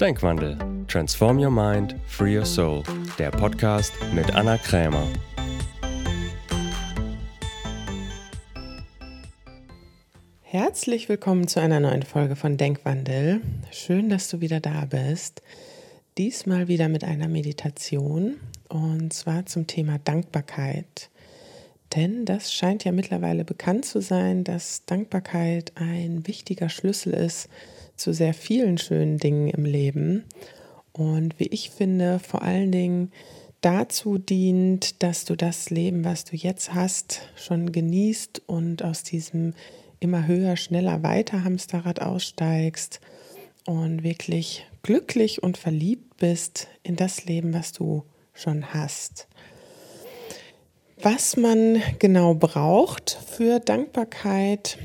Denkwandel. Transform Your Mind, Free Your Soul. Der Podcast mit Anna Krämer. Herzlich willkommen zu einer neuen Folge von Denkwandel. Schön, dass du wieder da bist. Diesmal wieder mit einer Meditation und zwar zum Thema Dankbarkeit. Denn das scheint ja mittlerweile bekannt zu sein, dass Dankbarkeit ein wichtiger Schlüssel ist zu sehr vielen schönen Dingen im Leben. Und wie ich finde, vor allen Dingen dazu dient, dass du das Leben, was du jetzt hast, schon genießt und aus diesem immer höher, schneller, weiter Hamsterrad aussteigst und wirklich glücklich und verliebt bist in das Leben, was du schon hast. Was man genau braucht für Dankbarkeit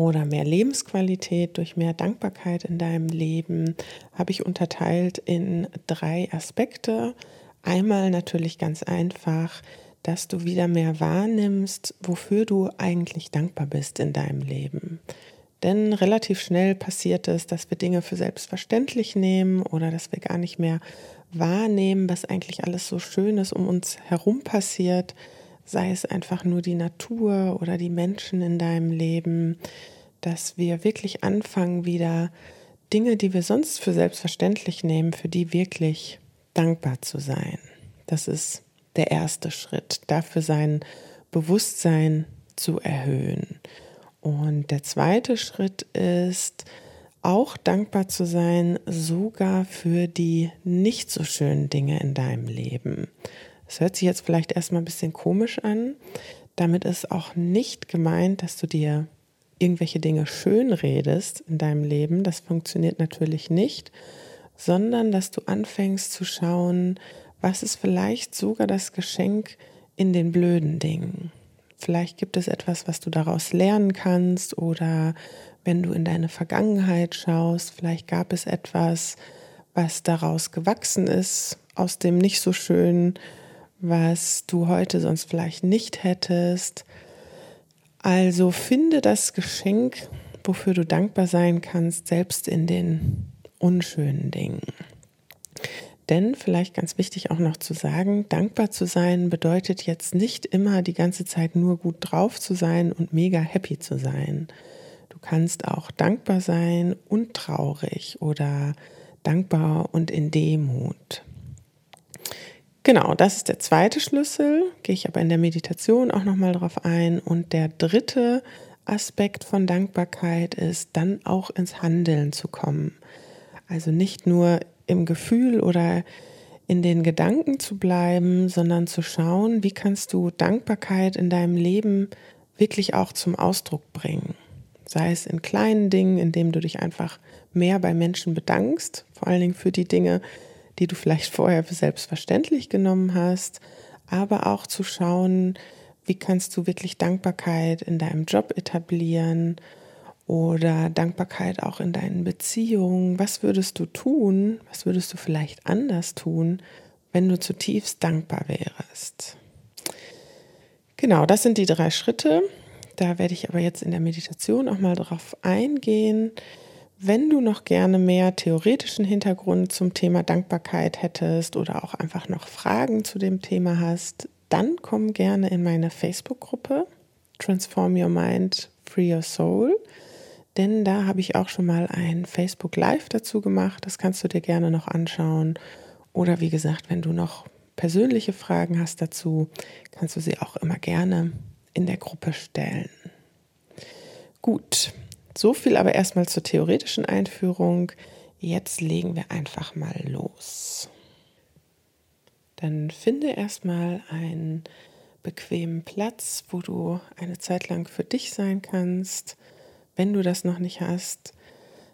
oder mehr Lebensqualität durch mehr Dankbarkeit in deinem Leben, habe ich unterteilt in drei Aspekte. Einmal natürlich ganz einfach, dass du wieder mehr wahrnimmst, wofür du eigentlich dankbar bist in deinem Leben. Denn relativ schnell passiert es, dass wir Dinge für selbstverständlich nehmen oder dass wir gar nicht mehr wahrnehmen, was eigentlich alles so Schönes um uns herum passiert, sei es einfach nur die Natur oder die Menschen in deinem Leben, dass wir wirklich anfangen, wieder Dinge, die wir sonst für selbstverständlich nehmen, für die wirklich dankbar zu sein. Das ist der erste Schritt, dafür sein Bewusstsein zu erhöhen. Und der zweite Schritt ist, auch dankbar zu sein, sogar für die nicht so schönen Dinge in deinem Leben. Das hört sich jetzt vielleicht erstmal ein bisschen komisch an. Damit ist auch nicht gemeint, dass du dir irgendwelche Dinge schön redest in deinem Leben. Das funktioniert natürlich nicht, sondern dass du anfängst zu schauen, was ist vielleicht sogar das Geschenk in den blöden Dingen. Vielleicht gibt es etwas, was du daraus lernen kannst oder wenn du in deine Vergangenheit schaust, vielleicht gab es etwas, was daraus gewachsen ist, aus dem nicht so schönen, was du heute sonst vielleicht nicht hättest. Also finde das Geschenk, wofür du dankbar sein kannst, selbst in den unschönen Dingen. Denn vielleicht ganz wichtig auch noch zu sagen, dankbar zu sein bedeutet jetzt nicht immer die ganze Zeit nur gut drauf zu sein und mega happy zu sein. Du kannst auch dankbar sein und traurig oder dankbar und in Demut. Genau, das ist der zweite Schlüssel, gehe ich aber in der Meditation auch nochmal drauf ein. Und der dritte Aspekt von Dankbarkeit ist, dann auch ins Handeln zu kommen. Also nicht nur im Gefühl oder in den Gedanken zu bleiben, sondern zu schauen, wie kannst du Dankbarkeit in deinem Leben wirklich auch zum Ausdruck bringen. Sei es in kleinen Dingen, indem du dich einfach mehr bei Menschen bedankst, vor allen Dingen für die Dinge, die du vielleicht vorher für selbstverständlich genommen hast, aber auch zu schauen, wie kannst du wirklich Dankbarkeit in deinem Job etablieren oder Dankbarkeit auch in deinen Beziehungen. Was würdest du tun? Was würdest du vielleicht anders tun, wenn du zutiefst dankbar wärst? Genau, das sind die drei Schritte. Da werde ich aber jetzt in der Meditation auch mal drauf eingehen. Wenn du noch gerne mehr theoretischen Hintergrund zum Thema Dankbarkeit hättest oder auch einfach noch Fragen zu dem Thema hast, dann komm gerne in meine Facebook-Gruppe Transform Your Mind, Free Your Soul. Denn da habe ich auch schon mal ein Facebook Live dazu gemacht. Das kannst du dir gerne noch anschauen. Oder wie gesagt, wenn du noch persönliche Fragen hast dazu, kannst du sie auch immer gerne in der Gruppe stellen. Gut, so viel aber erstmal zur theoretischen Einführung. Jetzt legen wir einfach mal los. Dann finde erstmal einen bequemen Platz, wo du eine Zeit lang für dich sein kannst. Wenn du das noch nicht hast,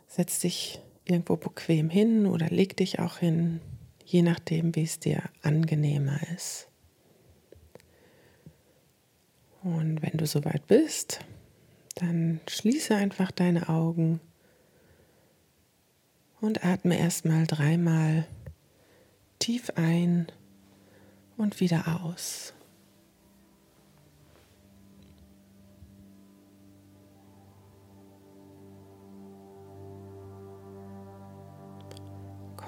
setz dich irgendwo bequem hin oder leg dich auch hin, je nachdem, wie es dir angenehmer ist. Und wenn du soweit bist, dann schließe einfach deine Augen und atme erstmal dreimal tief ein und wieder aus.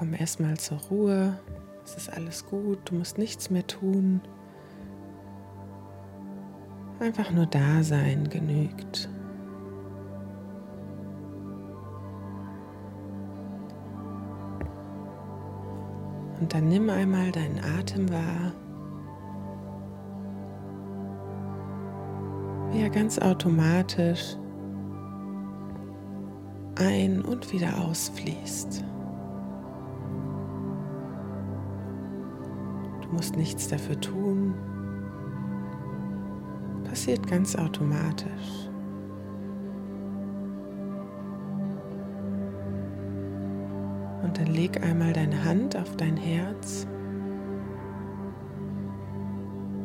komm erstmal zur Ruhe. Es ist alles gut, du musst nichts mehr tun. Einfach nur da sein genügt. Und dann nimm einmal deinen Atem wahr, wie er ganz automatisch ein- und wieder ausfließt. Du musst nichts dafür tun. Passiert ganz automatisch. Dann leg einmal deine Hand auf dein Herz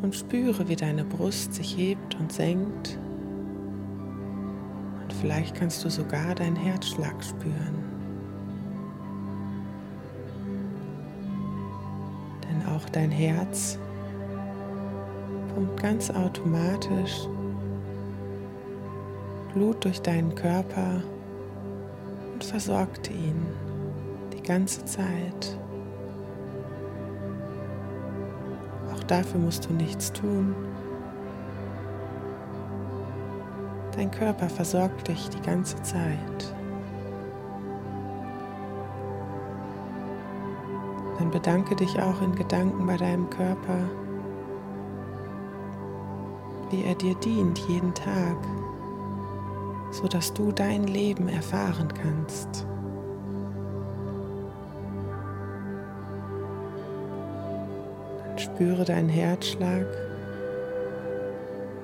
und spüre, wie deine Brust sich hebt und senkt. Und vielleicht kannst du sogar deinen Herzschlag spüren. Denn auch dein Herz pumpt ganz automatisch Blut durch deinen Körper und versorgt ihn ganze Zeit. Auch dafür musst du nichts tun. Dein Körper versorgt dich die ganze Zeit. Dann bedanke dich auch in Gedanken bei deinem Körper, wie er dir dient jeden Tag, sodass du dein Leben erfahren kannst. Spüre deinen Herzschlag.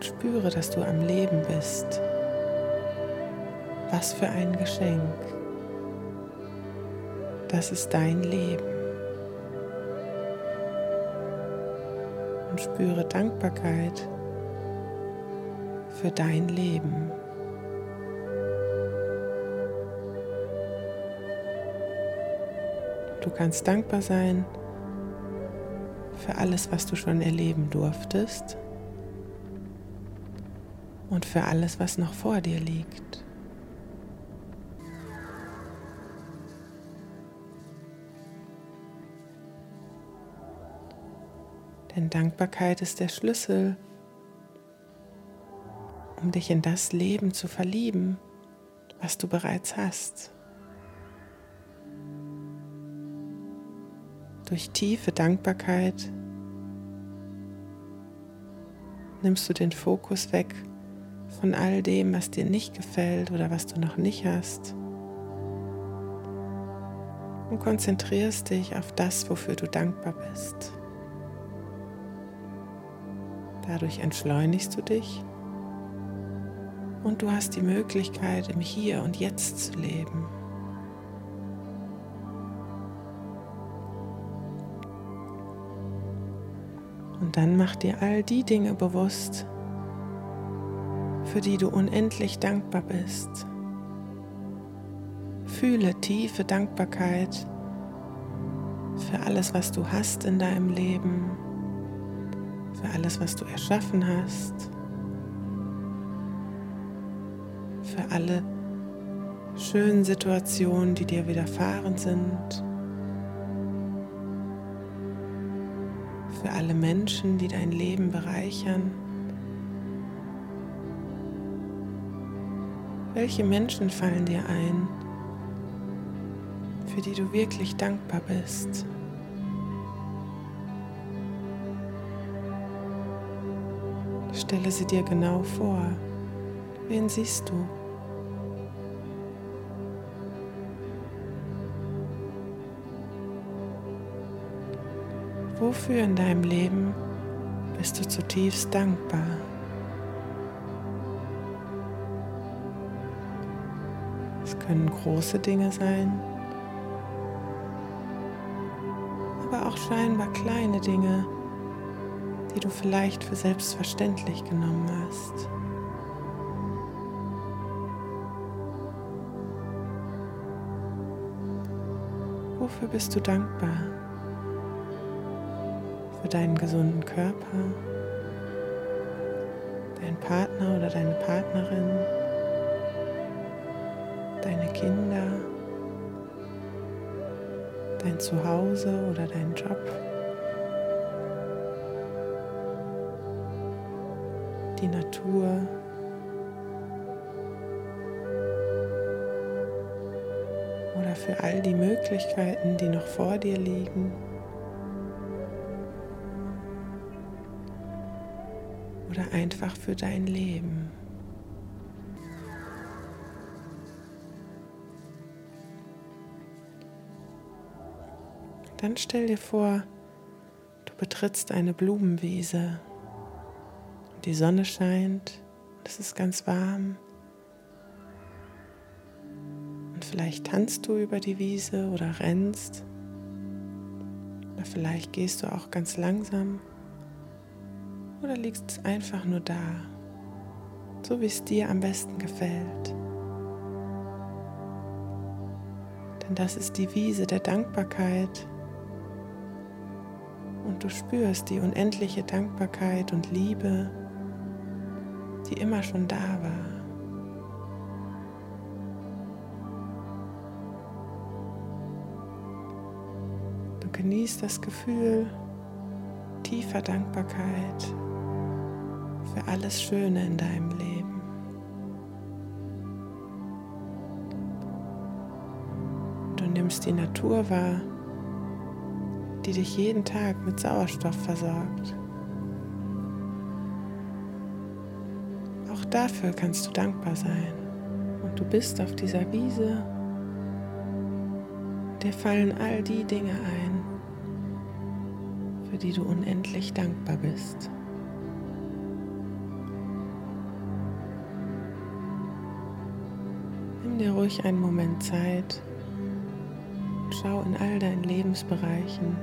Spüre, dass du am Leben bist. Was für ein Geschenk. Das ist dein Leben. Und spüre Dankbarkeit für dein Leben. Du kannst dankbar sein für alles, was du schon erleben durftest und für alles, was noch vor dir liegt. Denn Dankbarkeit ist der Schlüssel, um dich in das Leben zu verlieben, was du bereits hast. Durch tiefe Dankbarkeit nimmst du den Fokus weg von all dem, was dir nicht gefällt oder was du noch nicht hast und konzentrierst dich auf das, wofür du dankbar bist. Dadurch entschleunigst du dich und du hast die Möglichkeit, im Hier und Jetzt zu leben. Dann mach dir all die Dinge bewusst, für die du unendlich dankbar bist. Fühle tiefe Dankbarkeit für alles, was du hast in deinem Leben, für alles, was du erschaffen hast, für alle schönen Situationen, die dir widerfahren sind. Für alle Menschen, die dein Leben bereichern. Welche Menschen fallen dir ein, für die du wirklich dankbar bist? Stelle sie dir genau vor. Wen siehst du? Wofür in deinem Leben bist du zutiefst dankbar? Es können große Dinge sein, aber auch scheinbar kleine Dinge, die du vielleicht für selbstverständlich genommen hast. Wofür bist du dankbar? Für deinen gesunden Körper, deinen Partner oder deine Partnerin, deine Kinder, dein Zuhause oder dein Job. Die Natur. Oder für all die Möglichkeiten, die noch vor dir liegen. Oder einfach für dein Leben. Dann stell dir vor, du betrittst eine Blumenwiese. Die Sonne scheint, es ist ganz warm. Und vielleicht tanzt du über die Wiese oder rennst. Oder vielleicht gehst du auch ganz langsam. Oder liegst einfach nur da, so wie es dir am besten gefällt. Denn das ist die Wiese der Dankbarkeit und du spürst die unendliche Dankbarkeit und Liebe, die immer schon da war. Du genießt das Gefühl tiefer Dankbarkeit für alles Schöne in deinem Leben. Du nimmst die Natur wahr die dich jeden Tag mit Sauerstoff versorgt. Auch dafür kannst du dankbar sein. Und du bist auf dieser Wiese. Dir fallen all die Dinge ein, für die du unendlich dankbar bist. Nimm dir ruhig einen Moment Zeit schau in all deinen Lebensbereichen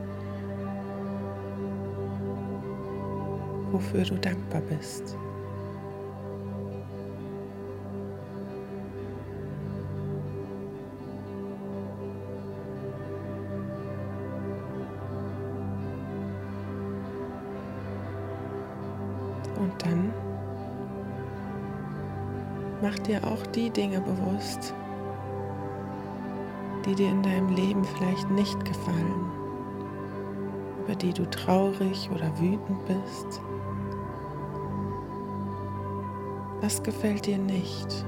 wofür du dankbar bist. Auch die Dinge bewusst, die dir in deinem Leben vielleicht nicht gefallen, über die du traurig oder wütend bist. Was gefällt dir nicht?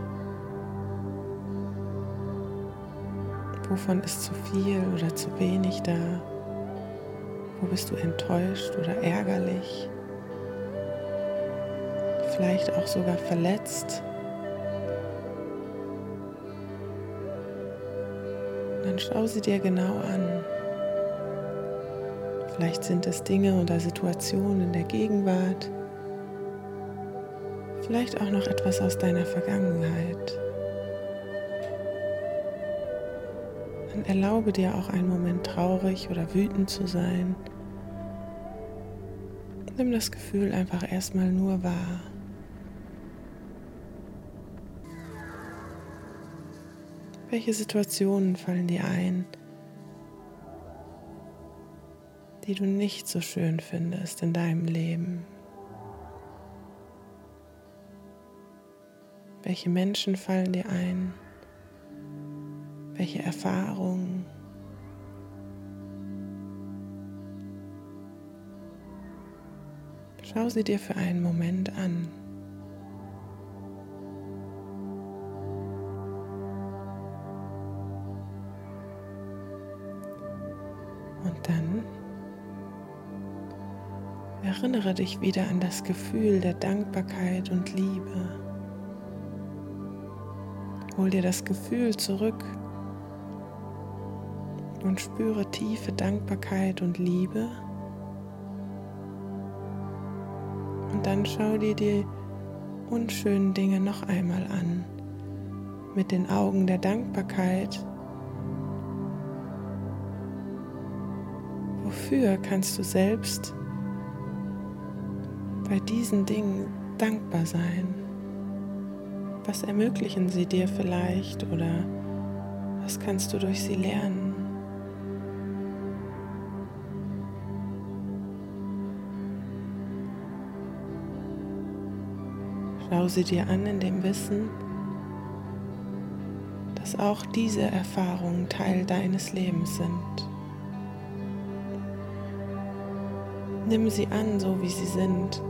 Wovon ist zu viel oder zu wenig da? Wo bist du enttäuscht oder ärgerlich? Vielleicht auch sogar verletzt? Schau sie dir genau an. Vielleicht sind es Dinge oder Situationen in der Gegenwart, Vielleicht auch noch etwas aus deiner Vergangenheit. Dann erlaube dir auch einen Moment traurig oder wütend zu sein. Nimm das Gefühl einfach erstmal nur wahr. Welche Situationen fallen dir ein, die du nicht so schön findest in deinem Leben? Welche Menschen fallen dir ein? Welche Erfahrungen? Schau sie dir für einen Moment an. Erinnere dich wieder an das Gefühl der Dankbarkeit und Liebe. Hol dir das Gefühl zurück und spüre tiefe Dankbarkeit und Liebe. Und dann schau dir die unschönen Dinge noch einmal an mit den Augen der Dankbarkeit. Wofür kannst du selbst bei diesen Dingen dankbar sein? Was ermöglichen sie dir vielleicht oder was kannst du durch sie lernen? Schau sie dir an in dem Wissen, dass auch diese Erfahrungen Teil deines Lebens sind Nimm sie an, so wie sie sind,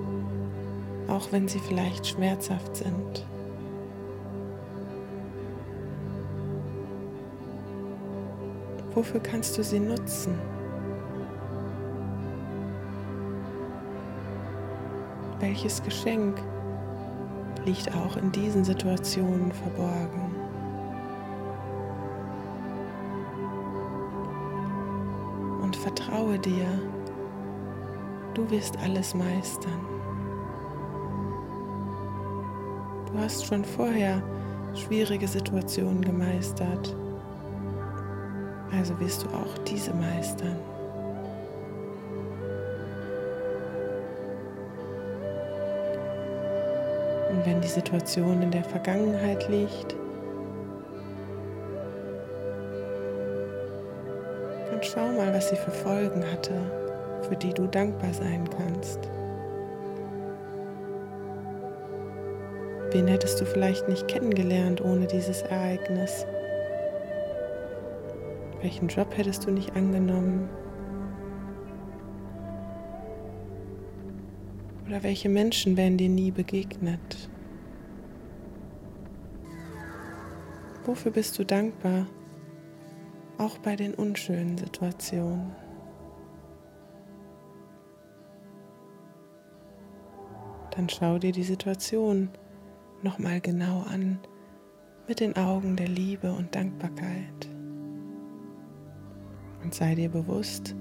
auch wenn sie vielleicht schmerzhaft sind. Wofür kannst du sie nutzen? Welches Geschenk liegt auch in diesen Situationen verborgen? Und vertraue dir, du wirst alles meistern. Du hast schon vorher schwierige Situationen gemeistert also wirst du auch diese meistern. Und wenn die Situation in der Vergangenheit liegt, dann schau mal, was sie für Folgen hatte, für die du dankbar sein kannst. Wen hättest du vielleicht nicht kennengelernt ohne dieses Ereignis? Welchen Job hättest du nicht angenommen? Oder welche Menschen wären dir nie begegnet? Wofür bist du dankbar? Auch bei den unschönen Situationen. Dann schau dir die Situation nochmal genau an mit den Augen der Liebe und Dankbarkeit und sei dir bewusst,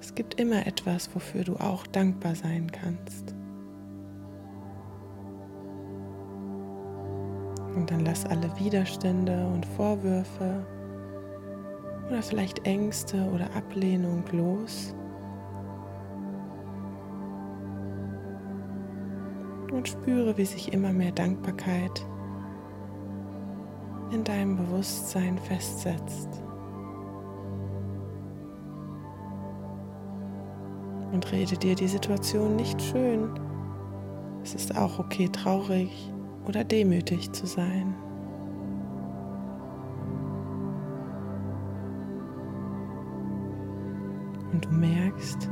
es gibt immer etwas, wofür du auch dankbar sein kannst. Und dann lass alle Widerstände und Vorwürfe oder vielleicht Ängste oder Ablehnung los. Spüre, wie sich immer mehr Dankbarkeit in deinem Bewusstsein festsetzt. und rede dir die Situation nicht schön. Es ist auch okay, traurig oder demütig zu sein. Und du merkst,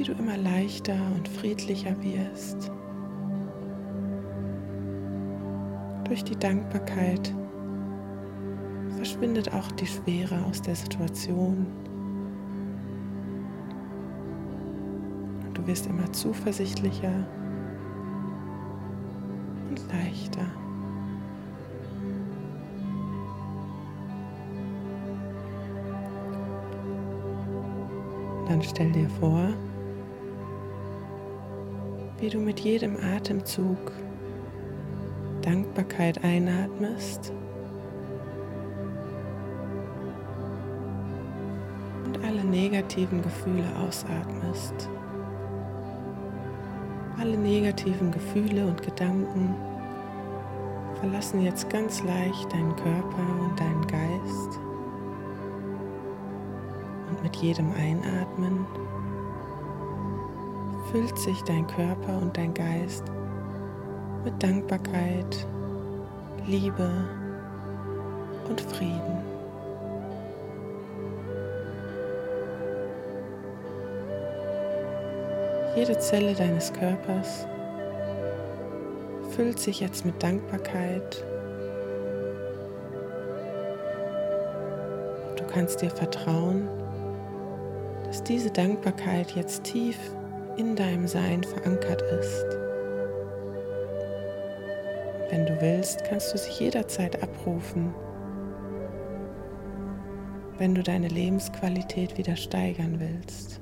wie du immer leichter und friedlicher wirst. Durch die Dankbarkeit verschwindet auch die Schwere aus der Situation. Du wirst immer zuversichtlicher und leichter. Dann stell dir vor, wie du mit jedem Atemzug Dankbarkeit einatmest und alle negativen Gefühle ausatmest. Alle negativen Gefühle und Gedanken verlassen jetzt ganz leicht deinen Körper und deinen Geist. Und mit jedem Einatmen füllt sich dein Körper und dein Geist mit Dankbarkeit, Liebe und Frieden. Jede Zelle deines Körpers füllt sich jetzt mit Dankbarkeit. Du kannst dir vertrauen, dass diese Dankbarkeit jetzt tief in deinem Sein verankert ist. Wenn du willst, kannst du sie jederzeit abrufen, wenn du deine Lebensqualität wieder steigern willst.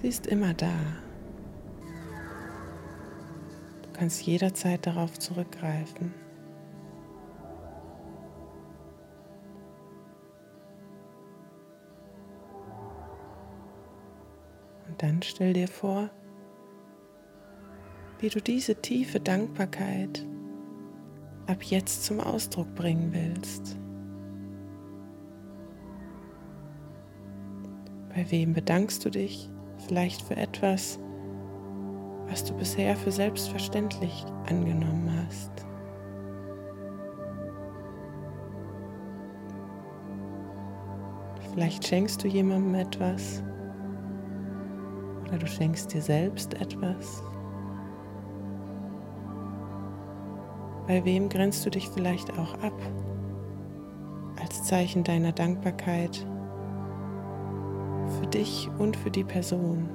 Sie ist immer da. Du kannst jederzeit darauf zurückgreifen. Dann stell dir vor, wie du diese tiefe Dankbarkeit ab jetzt zum Ausdruck bringen willst. Bei wem bedankst du dich? vielleicht für etwas, was du bisher für selbstverständlich angenommen hast. Vielleicht schenkst du jemandem etwas oder du schenkst dir selbst etwas. Bei wem grenzt du dich vielleicht auch ab als Zeichen deiner Dankbarkeit für dich und für die Person?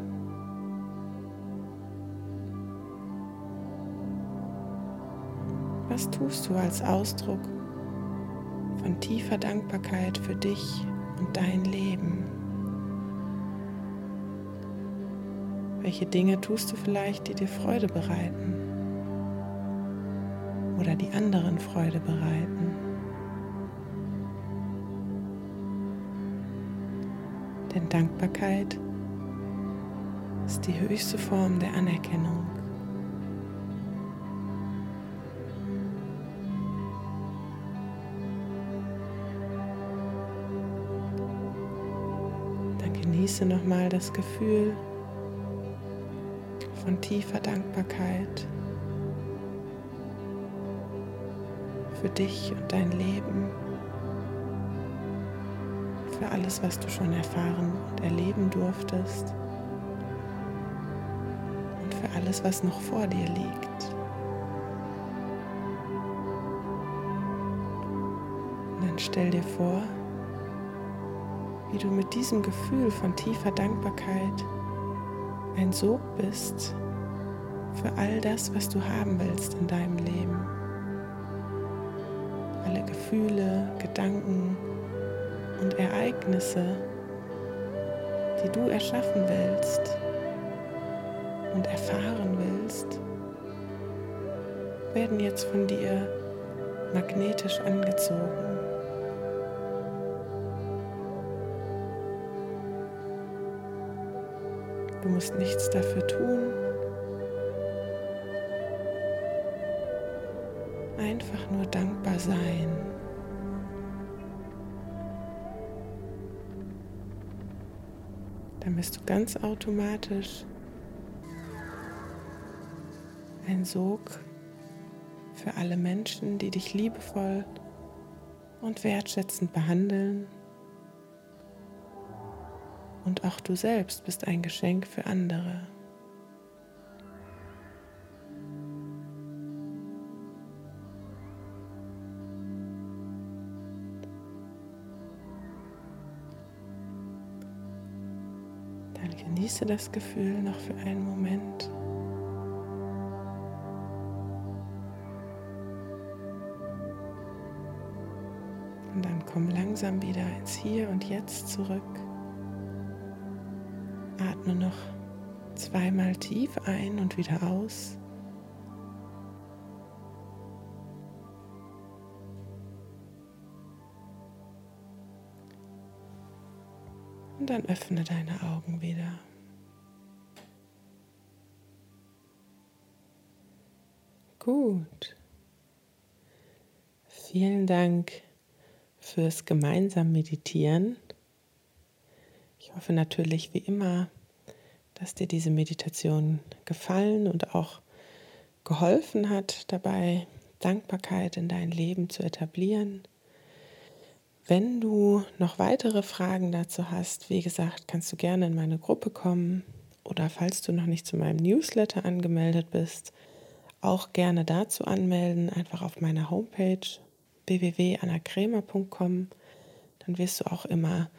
Was tust du als Ausdruck von tiefer Dankbarkeit für dich und dein Leben? Welche Dinge tust du vielleicht, die dir Freude bereiten oder die anderen Freude bereiten? Denn Dankbarkeit ist die höchste Form der Anerkennung. Genieße nochmal das Gefühl von tiefer Dankbarkeit für dich und dein Leben, für alles, was du schon erfahren und erleben durftest und für alles, was noch vor dir liegt. Und dann stell dir vor, wie du mit diesem Gefühl von tiefer Dankbarkeit ein Sog bist für all das, was du haben willst in deinem Leben. Alle Gefühle, Gedanken und Ereignisse, die du erschaffen willst und erfahren willst, werden jetzt von dir magnetisch angezogen. Du musst nichts dafür tun. Einfach nur dankbar sein. Dann bist du ganz automatisch ein Sog für alle Menschen, die dich liebevoll und wertschätzend behandeln und auch du selbst bist ein Geschenk für andere. Dann genieße das Gefühl noch für einen Moment. Und dann komm langsam wieder ins Hier und Jetzt zurück. Atme noch zweimal tief ein und wieder aus. Und dann öffne deine Augen wieder. Gut. Vielen Dank fürs gemeinsam Meditieren. Ich hoffe natürlich wie immer, dass dir diese Meditation gefallen und auch geholfen hat, dabei Dankbarkeit in dein Leben zu etablieren. Wenn du noch weitere Fragen dazu hast, wie gesagt, kannst du gerne in meine Gruppe kommen oder falls du noch nicht zu meinem Newsletter angemeldet bist, auch gerne dazu anmelden, einfach auf meiner Homepage www.annakremer.com. Dann wirst du auch immer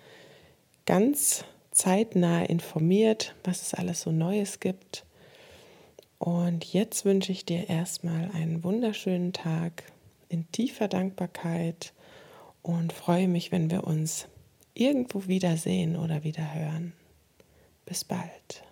ganz zeitnah informiert, was es alles so Neues gibt. Und jetzt wünsche ich dir erstmal einen wunderschönen Tag in tiefer Dankbarkeit und freue mich, wenn wir uns irgendwo wiedersehen oder wieder hören. Bis bald.